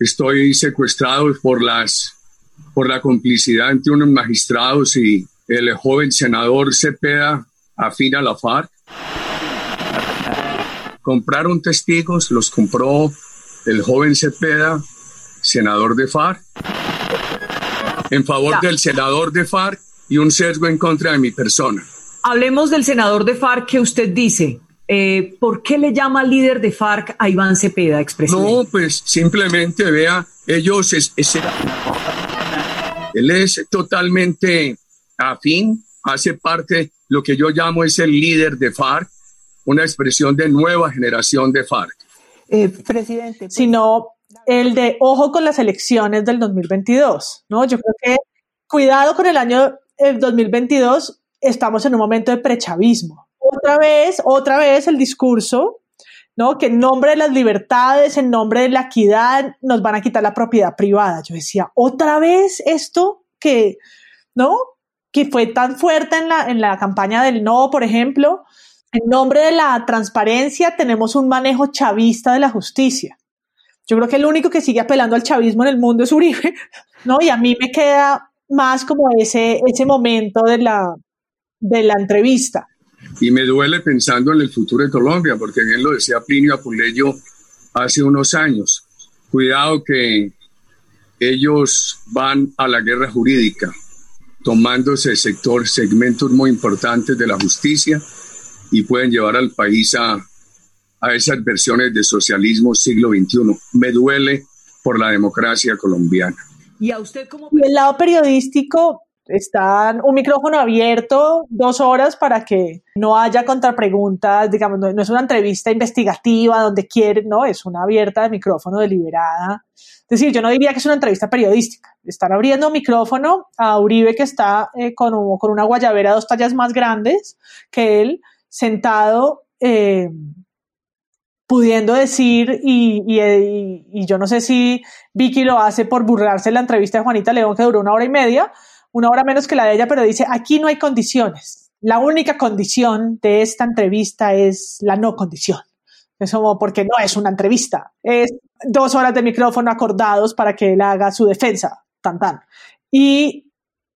Estoy secuestrado por, las, por la complicidad entre unos magistrados y el joven senador Cepeda afín a la FARC. Compraron testigos, los compró el joven Cepeda, senador de FARC, en favor del senador de FARC y un sesgo en contra de mi persona. Hablemos del senador de FARC que usted dice. Eh, ¿Por qué le llama líder de FARC a Iván Cepeda, expresidente? No, pues simplemente vea, ellos es, Él es totalmente afín, hace parte, lo que yo llamo es el líder de FARC, una expresión de nueva generación de FARC. Eh, presidente. Sino el de ojo con las elecciones del 2022, ¿no? Yo creo que cuidado con el año 2022, estamos en un momento de prechavismo. Otra vez, otra vez el discurso, ¿no? Que en nombre de las libertades, en nombre de la equidad, nos van a quitar la propiedad privada. Yo decía, otra vez esto que, ¿no? Que fue tan fuerte en la, en la campaña del no, por ejemplo. En nombre de la transparencia tenemos un manejo chavista de la justicia. Yo creo que el único que sigue apelando al chavismo en el mundo es Uribe, ¿no? Y a mí me queda más como ese, ese momento de la, de la entrevista. Y me duele pensando en el futuro de Colombia, porque bien lo decía Plinio Apuleyo hace unos años. Cuidado que ellos van a la guerra jurídica, tomándose sector, segmentos muy importantes de la justicia y pueden llevar al país a, a esas versiones de socialismo siglo XXI. Me duele por la democracia colombiana. Y a usted como... el lado periodístico, está un micrófono abierto dos horas para que no haya contrapreguntas, digamos, no, es una entrevista investigativa donde quieren, no, es una abierta de micrófono deliberada. Es decir, yo no diría que es una entrevista periodística. Están abriendo micrófono a Uribe que está eh, con, con, una guayabera dos tallas más grandes que él, sentado, eh, pudiendo decir, y, y, y, yo no sé si Vicky lo hace por burlarse en la entrevista de Juanita León que duró una hora y media, una hora menos que la de ella, pero dice, aquí no hay condiciones. La única condición de esta entrevista es la no condición. Es como porque no es una entrevista, es dos horas de micrófono acordados para que él haga su defensa, tan tan. Y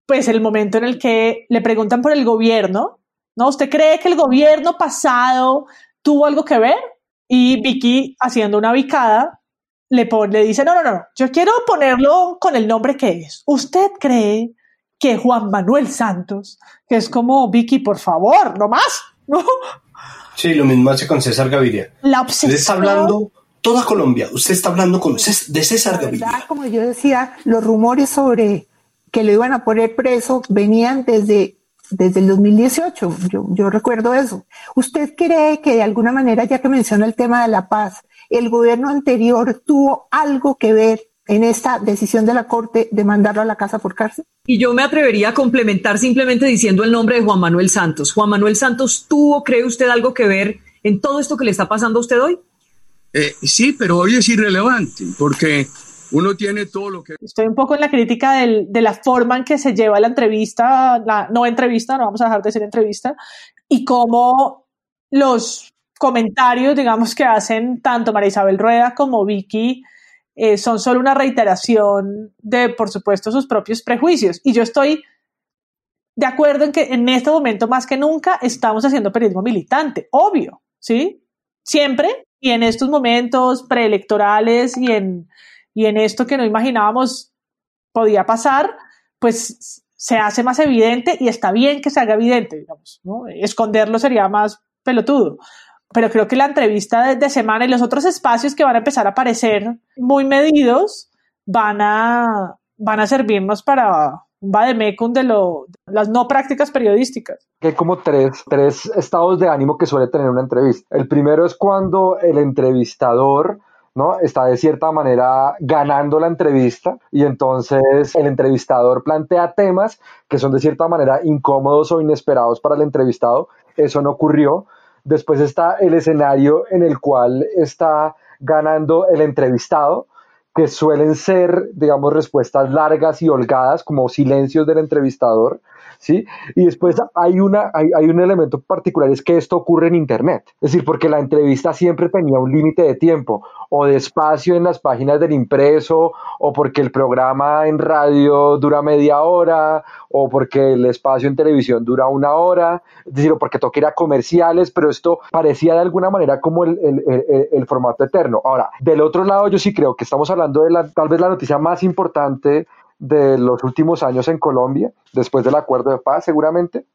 pues el momento en el que le preguntan por el gobierno, ¿no? ¿Usted cree que el gobierno pasado tuvo algo que ver? Y Vicky, haciendo una bicada, le, le dice, no, no, no, yo quiero ponerlo con el nombre que es. ¿Usted cree que Juan Manuel Santos, que es como Vicky, por favor, no más, ¿no? Sí, lo mismo hace con César Gaviria. La obsesión. Está hablando toda Colombia, usted está hablando con de César Gaviria. Como yo decía, los rumores sobre que lo iban a poner preso venían desde, desde el 2018, yo, yo recuerdo eso. ¿Usted cree que de alguna manera, ya que menciona el tema de la paz, el gobierno anterior tuvo algo que ver en esta decisión de la Corte de mandarlo a la casa por cárcel? Y yo me atrevería a complementar simplemente diciendo el nombre de Juan Manuel Santos. Juan Manuel Santos tuvo, cree usted, algo que ver en todo esto que le está pasando a usted hoy? Eh, sí, pero hoy es irrelevante porque uno tiene todo lo que... Estoy un poco en la crítica de la forma en que se lleva la entrevista, no entrevista, no vamos a dejar de ser entrevista, y cómo los comentarios, digamos, que hacen tanto María Isabel Rueda como Vicky eh, son solo una reiteración de, por supuesto, sus propios prejuicios. Y yo estoy de acuerdo en que en este momento más que nunca estamos haciendo periodismo militante, obvio, ¿sí? Siempre, y en estos momentos preelectorales y en, y en esto que no imaginábamos podía pasar, pues se hace más evidente y está bien que se haga evidente, digamos, ¿no? Esconderlo sería más pelotudo pero creo que la entrevista de, semana y los otros espacios que van a empezar a aparecer muy medidos van a, van a servirnos para un vademecum de lo, las no prácticas periodísticas. Hay como tres, tres estados de ánimo que suele tener una entrevista. El primero es cuando el entrevistador ¿no? Está de cierta manera ganando la entrevista y entonces el entrevistador plantea temas que son de cierta manera incómodos o inesperados para el entrevistado. Eso no ocurrió. Después está el escenario en el cual está ganando el entrevistado, que suelen ser, digamos, respuestas largas y holgadas, como silencios del entrevistador, ¿sí? Y después hay, una, hay, hay, un elemento particular, es que esto ocurre en Internet, es decir, porque la entrevista siempre tenía un límite de tiempo, o de espacio en las páginas del impreso, o porque el programa en radio dura media hora, o porque el espacio en televisión dura una hora, es decir, o porque toca ir a comerciales, pero esto parecía de alguna manera como el, el, el, el formato eterno. Ahora, del otro lado, yo sí creo que estamos hablando de la, tal vez la noticia más importante de los últimos años en Colombia, después del acuerdo de paz seguramente,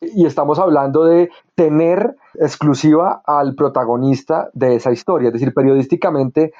y estamos hablando de tener exclusiva al protagonista de esa historia, es decir, periodísticamente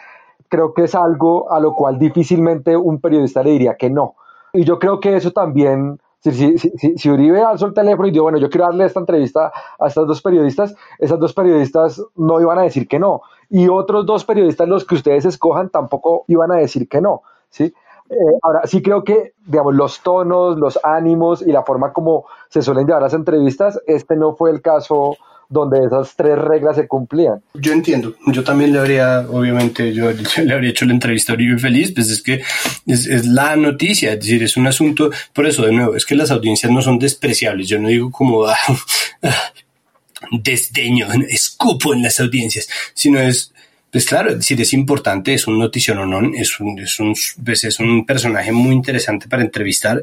creo que es algo a lo cual difícilmente un periodista le diría que no. Y yo creo que eso también, si, si, si, si Uribe alzó el teléfono y dijo, bueno, yo quiero darle esta entrevista a estas dos periodistas, esas dos periodistas no iban a decir que no. Y otros dos periodistas, los que ustedes escojan, tampoco iban a decir que no. ¿sí? Eh, ahora, sí creo que, digamos, los tonos, los ánimos y la forma como se suelen llevar las entrevistas, este no fue el caso donde esas tres reglas se cumplían. Yo entiendo, yo también le habría, obviamente, yo, le habría hecho la entrevista a Uribe Feliz, pues es que es, la noticia, es decir, es un asunto, por eso de nuevo, es que las audiencias no son despreciables, yo no digo como ah, desdeño, escupo en las audiencias, sino es pues claro, decir, es importante, es un noticiononón, es un, es un, pues es un personaje muy interesante para entrevistar.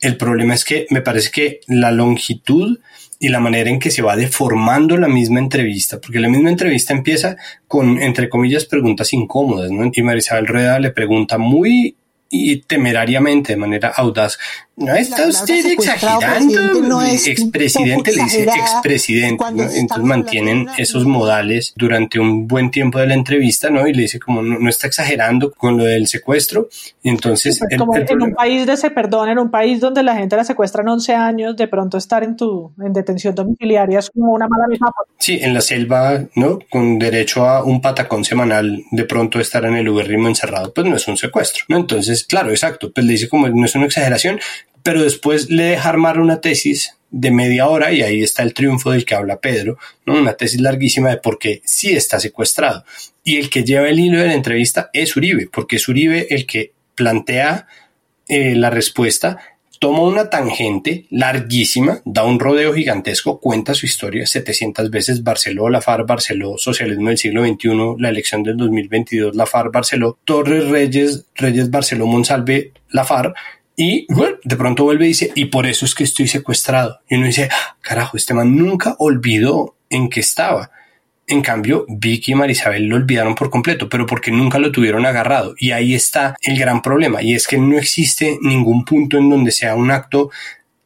El problema es que me parece que la longitud y la manera en que se va deformando la misma entrevista, porque la misma entrevista empieza con, entre comillas, preguntas incómodas, ¿no? Y Marisabel Rueda le pregunta muy y temerariamente, de manera audaz. ¿No está usted exagerando? No es expresidente le dice expresidente, ¿no? Entonces mantienen esos modales durante un buen tiempo de la entrevista, ¿no? Y le dice como no, está exagerando con lo del secuestro. Entonces, pues como en un país de ese perdón, en un país donde la gente la secuestran 11 años, de pronto estar en tu en detención domiciliaria es como una mala misma. Sí, en la selva, ¿no? Con derecho a un patacón semanal, de pronto estar en el uberrimo encerrado, pues no es un secuestro, ¿no? Entonces, claro, exacto, pues le dice como no es una exageración, pero después le deja armar una tesis de media hora y ahí está el triunfo del que habla Pedro, ¿no? una tesis larguísima de por qué sí está secuestrado. Y el que lleva el hilo de la entrevista es Uribe, porque es Uribe el que plantea eh, la respuesta toma una tangente larguísima, da un rodeo gigantesco, cuenta su historia 700 veces, Barceló, la FARC, Barceló, socialismo del siglo XXI, la elección del 2022, la FARC, Barceló, Torres Reyes, Reyes, Barceló, Monsalve, la FARC, y de pronto vuelve y dice, y por eso es que estoy secuestrado. Y uno dice, ah, carajo, este man nunca olvidó en qué estaba. En cambio, Vicky y Marisabel lo olvidaron por completo, pero porque nunca lo tuvieron agarrado. Y ahí está el gran problema, y es que no existe ningún punto en donde sea un acto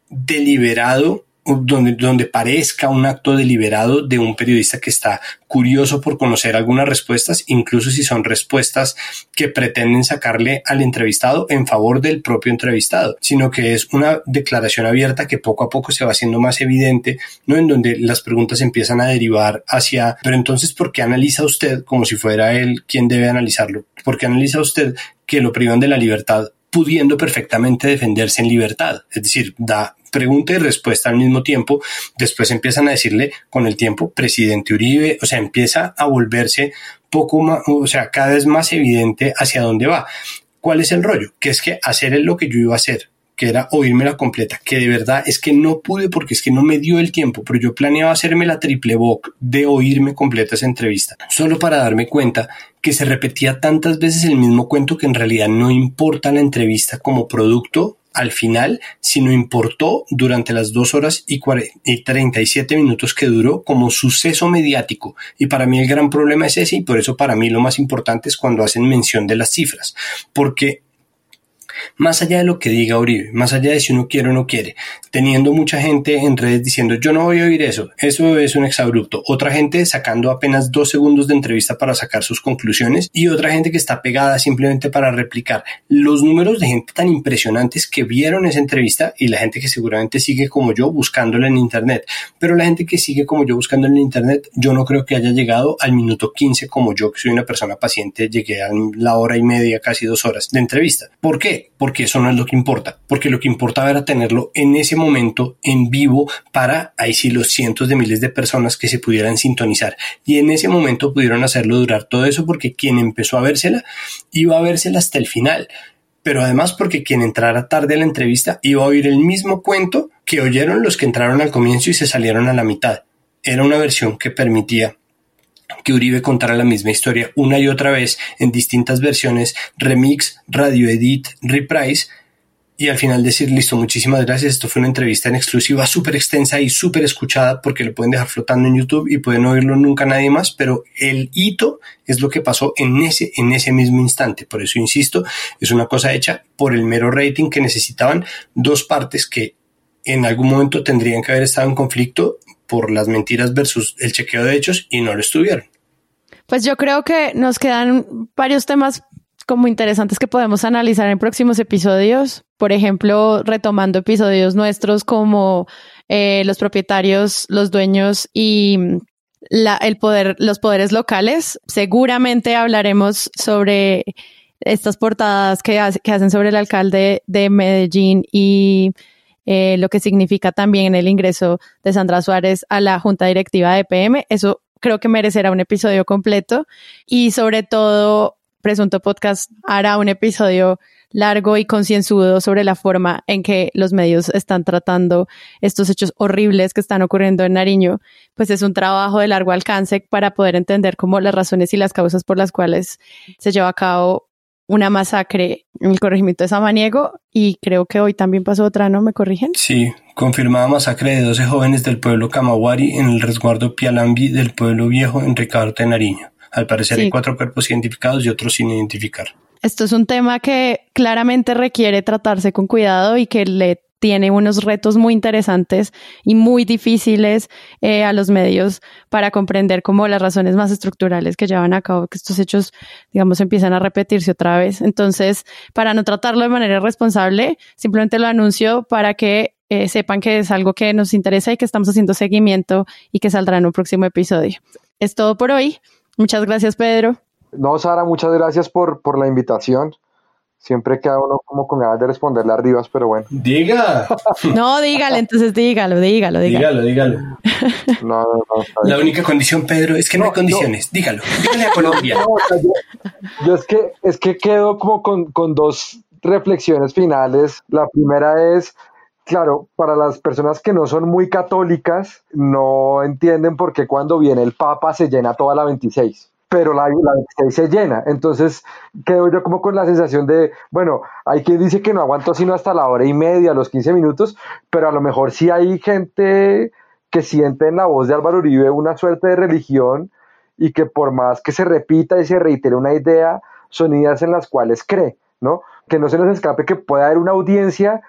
deliberado donde, donde parezca un acto deliberado de un periodista que está curioso por conocer algunas respuestas, incluso si son respuestas que pretenden sacarle al entrevistado en favor del propio entrevistado, sino que es una declaración abierta que poco a poco se va haciendo más evidente, ¿no? En donde las preguntas empiezan a derivar hacia, pero entonces, ¿por qué analiza usted como si fuera él quien debe analizarlo? ¿Por qué analiza usted que lo privan de la libertad pudiendo perfectamente defenderse en libertad. Es decir, da pregunta y respuesta al mismo tiempo. Después empiezan a decirle con el tiempo, presidente Uribe, o sea, empieza a volverse poco más, o sea, cada vez más evidente hacia dónde va. ¿Cuál es el rollo? Que es que hacer es lo que yo iba a hacer que era oírme la completa, que de verdad es que no pude porque es que no me dio el tiempo, pero yo planeaba hacerme la triple boc de oírme completa esa entrevista, solo para darme cuenta que se repetía tantas veces el mismo cuento que en realidad no importa la entrevista como producto al final, sino importó durante las dos horas y, y 37 minutos que duró como suceso mediático. Y para mí el gran problema es ese y por eso para mí lo más importante es cuando hacen mención de las cifras, porque más allá de lo que diga Uribe, más allá de si uno quiere o no quiere, teniendo mucha gente en redes diciendo yo no voy a oír eso, eso es un exabrupto, otra gente sacando apenas dos segundos de entrevista para sacar sus conclusiones y otra gente que está pegada simplemente para replicar los números de gente tan impresionantes que vieron esa entrevista y la gente que seguramente sigue como yo buscándola en internet, pero la gente que sigue como yo buscándola en internet, yo no creo que haya llegado al minuto 15 como yo, que soy una persona paciente, llegué a la hora y media, casi dos horas de entrevista. ¿Por qué? Porque eso no es lo que importa, porque lo que importaba era tenerlo en ese momento en vivo para ahí sí los cientos de miles de personas que se pudieran sintonizar. Y en ese momento pudieron hacerlo durar todo eso porque quien empezó a vérsela iba a vérsela hasta el final. Pero además porque quien entrara tarde a la entrevista iba a oír el mismo cuento que oyeron los que entraron al comienzo y se salieron a la mitad. Era una versión que permitía que Uribe contara la misma historia una y otra vez en distintas versiones, remix, radio edit, reprise, y al final decir, listo, muchísimas gracias, esto fue una entrevista en exclusiva súper extensa y súper escuchada porque lo pueden dejar flotando en YouTube y pueden oírlo nunca nadie más, pero el hito es lo que pasó en ese, en ese mismo instante. Por eso, insisto, es una cosa hecha por el mero rating que necesitaban dos partes que en algún momento tendrían que haber estado en conflicto por las mentiras versus el chequeo de hechos y no lo estuvieron. Pues yo creo que nos quedan varios temas como interesantes que podemos analizar en próximos episodios. Por ejemplo, retomando episodios nuestros como eh, los propietarios, los dueños y la, el poder, los poderes locales. Seguramente hablaremos sobre estas portadas que hacen sobre el alcalde de Medellín y eh, lo que significa también el ingreso de Sandra Suárez a la junta directiva de PM. Eso creo que merecerá un episodio completo y sobre todo Presunto Podcast hará un episodio largo y concienzudo sobre la forma en que los medios están tratando estos hechos horribles que están ocurriendo en Nariño, pues es un trabajo de largo alcance para poder entender cómo las razones y las causas por las cuales se lleva a cabo una masacre en el corregimiento de Samaniego y creo que hoy también pasó otra, ¿no? ¿Me corrigen? Sí, confirmada masacre de 12 jóvenes del pueblo Camagüari en el resguardo Pialambi del pueblo viejo en Ricardo de Nariño. Al parecer hay cuatro cuerpos identificados y otros sin identificar. Esto es un tema que claramente requiere tratarse con cuidado y que le tiene unos retos muy interesantes y muy difíciles eh, a los medios para comprender cómo las razones más estructurales que llevan a cabo que estos hechos, digamos, empiezan a repetirse otra vez. Entonces, para no tratarlo de manera responsable, simplemente lo anuncio para que eh, sepan que es algo que nos interesa y que estamos haciendo seguimiento y que saldrá en un próximo episodio. Es todo por hoy. Muchas gracias, Pedro. No, Sara, muchas gracias por, por la invitación. Siempre queda uno como con ganas de responderle arriba, pero bueno. Diga. No, dígale, entonces dígalo, dígalo, dígalo. Dígalo, No, no, no. La única condición, Pedro, es que no, hay condiciones. Dígalo. Dígale a Colombia. yo, es que es que quedo como con, con dos reflexiones finales. La primera es, claro, para las personas que no son muy católicas, no entienden por qué cuando viene el Papa se llena toda la 26 pero la, la se llena. Entonces quedo yo como con la sensación de, bueno, hay quien dice que no aguanto sino hasta la hora y media, los 15 minutos, pero a lo mejor sí hay gente que siente en la voz de Álvaro Uribe una suerte de religión y que por más que se repita y se reitere una idea, son ideas en las cuales cree, ¿no? Que no se nos escape que pueda haber una audiencia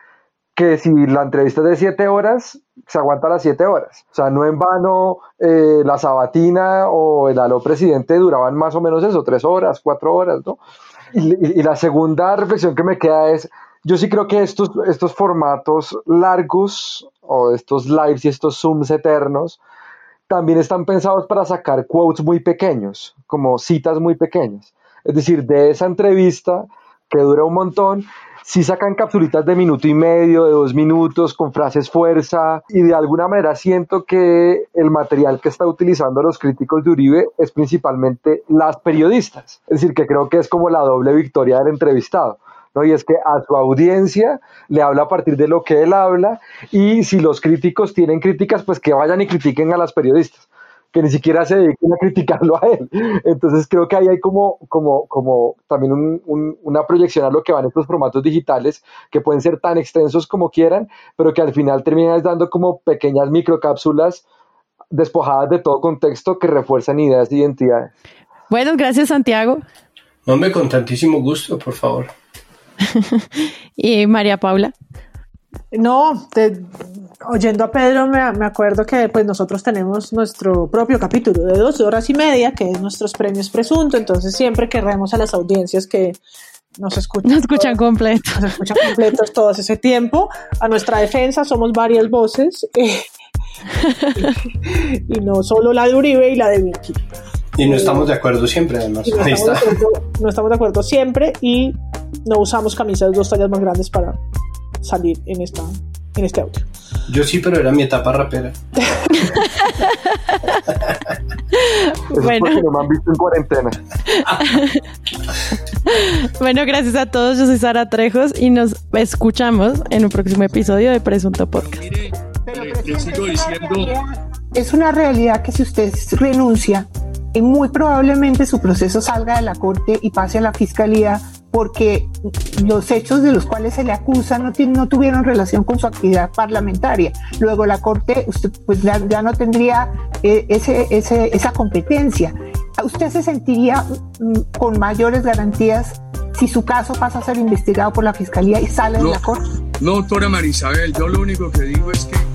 que si la entrevista es de siete horas, se aguanta las siete horas. O sea, no en vano eh, la sabatina o el aló presidente duraban más o menos eso, tres horas, cuatro horas, ¿no? Y, la segunda reflexión que me queda es, yo sí creo que estos, estos formatos largos o estos lives y estos zooms eternos también están pensados para sacar quotes muy pequeños, como citas muy pequeñas. Es decir, de esa entrevista que dura un montón, si sacan capsulitas de minuto y medio, de dos minutos, con frases fuerza, y de alguna manera siento que el material que está utilizando los críticos de Uribe es principalmente las periodistas. Es decir, que creo que es como la doble victoria del entrevistado. ¿no? Y es que a su audiencia le habla a partir de lo que él habla y si los críticos tienen críticas, pues que vayan y critiquen a las periodistas que ni siquiera se dediquen a criticarlo a él. Entonces creo que ahí hay como, como, como también un, una proyección a lo que van estos formatos digitales que pueden ser tan extensos como quieran, pero que al final terminan dando como pequeñas microcápsulas despojadas de todo contexto que refuerzan ideas e identidades. Bueno, gracias Santiago. Hombre, con tantísimo gusto, por favor. y María Paula. No, te, oyendo a Pedro me, acuerdo que pues nosotros tenemos nuestro propio capítulo de dos horas y media, que es nuestros premios presunto, entonces siempre queremos a las audiencias que nos escuchan. Nos escuchan completos. Nos escuchan completos todo ese tiempo. A nuestra defensa somos varias voces. y no solo la de Uribe y la de Vicky. Y no estamos de acuerdo siempre, además. No estamos, no estamos de acuerdo siempre y no usamos camisas dos tallas más grandes para salir en, esta, en este audio. Yo sí, pero era mi etapa rapera. bueno. no me han visto en cuarentena. bueno, gracias a todos. Yo soy Sara Trejos y nos escuchamos en un próximo episodio de Presunto Podcast. Es una realidad que si usted renuncia, muy probablemente su proceso salga de la corte y pase a la fiscalía porque los hechos de los cuales se le acusa no, no tuvieron relación con su actividad parlamentaria. Luego la Corte usted, pues ya, no tendría eh, ese, esa competencia. ¿Usted se sentiría mm, con mayores garantías si su caso pasa a ser investigado por la Fiscalía y sale de la Corte? No, doctora Marisabel, yo lo único que digo es que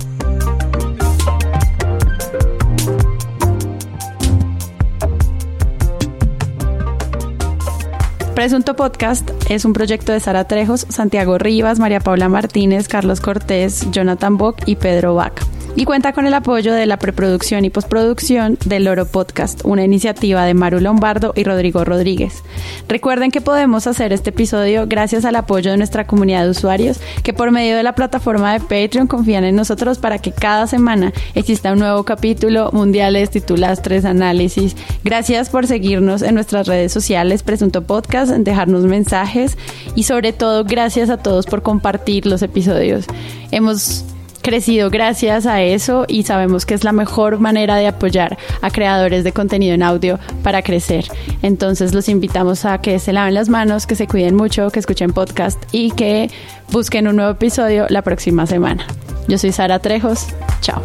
Presunto Podcast es un proyecto de Sara Trejos, Santiago Rivas, María Paula Martínez, Carlos Cortés, Jonathan Bock y Pedro Vaca y cuenta con el apoyo de la preproducción y postproducción del Loro Podcast, una iniciativa de Maru Lombardo y Rodrigo Rodríguez. Recuerden que podemos hacer este episodio gracias al apoyo de nuestra comunidad de usuarios que por medio de la plataforma de Patreon confían en nosotros para que cada semana exista un nuevo capítulo, mundiales, titulastres, análisis. Gracias por seguirnos en nuestras redes sociales, Presunto Podcast, dejarnos mensajes y sobre todo gracias a todos por compartir los episodios. Hemos crecido gracias a eso y sabemos que es la mejor manera de apoyar a creadores de contenido en audio para crecer. Entonces los invitamos a que se laven las manos, que se cuiden mucho, que escuchen podcast y que busquen un nuevo episodio la próxima semana. Yo soy Sara Trejos. Chao.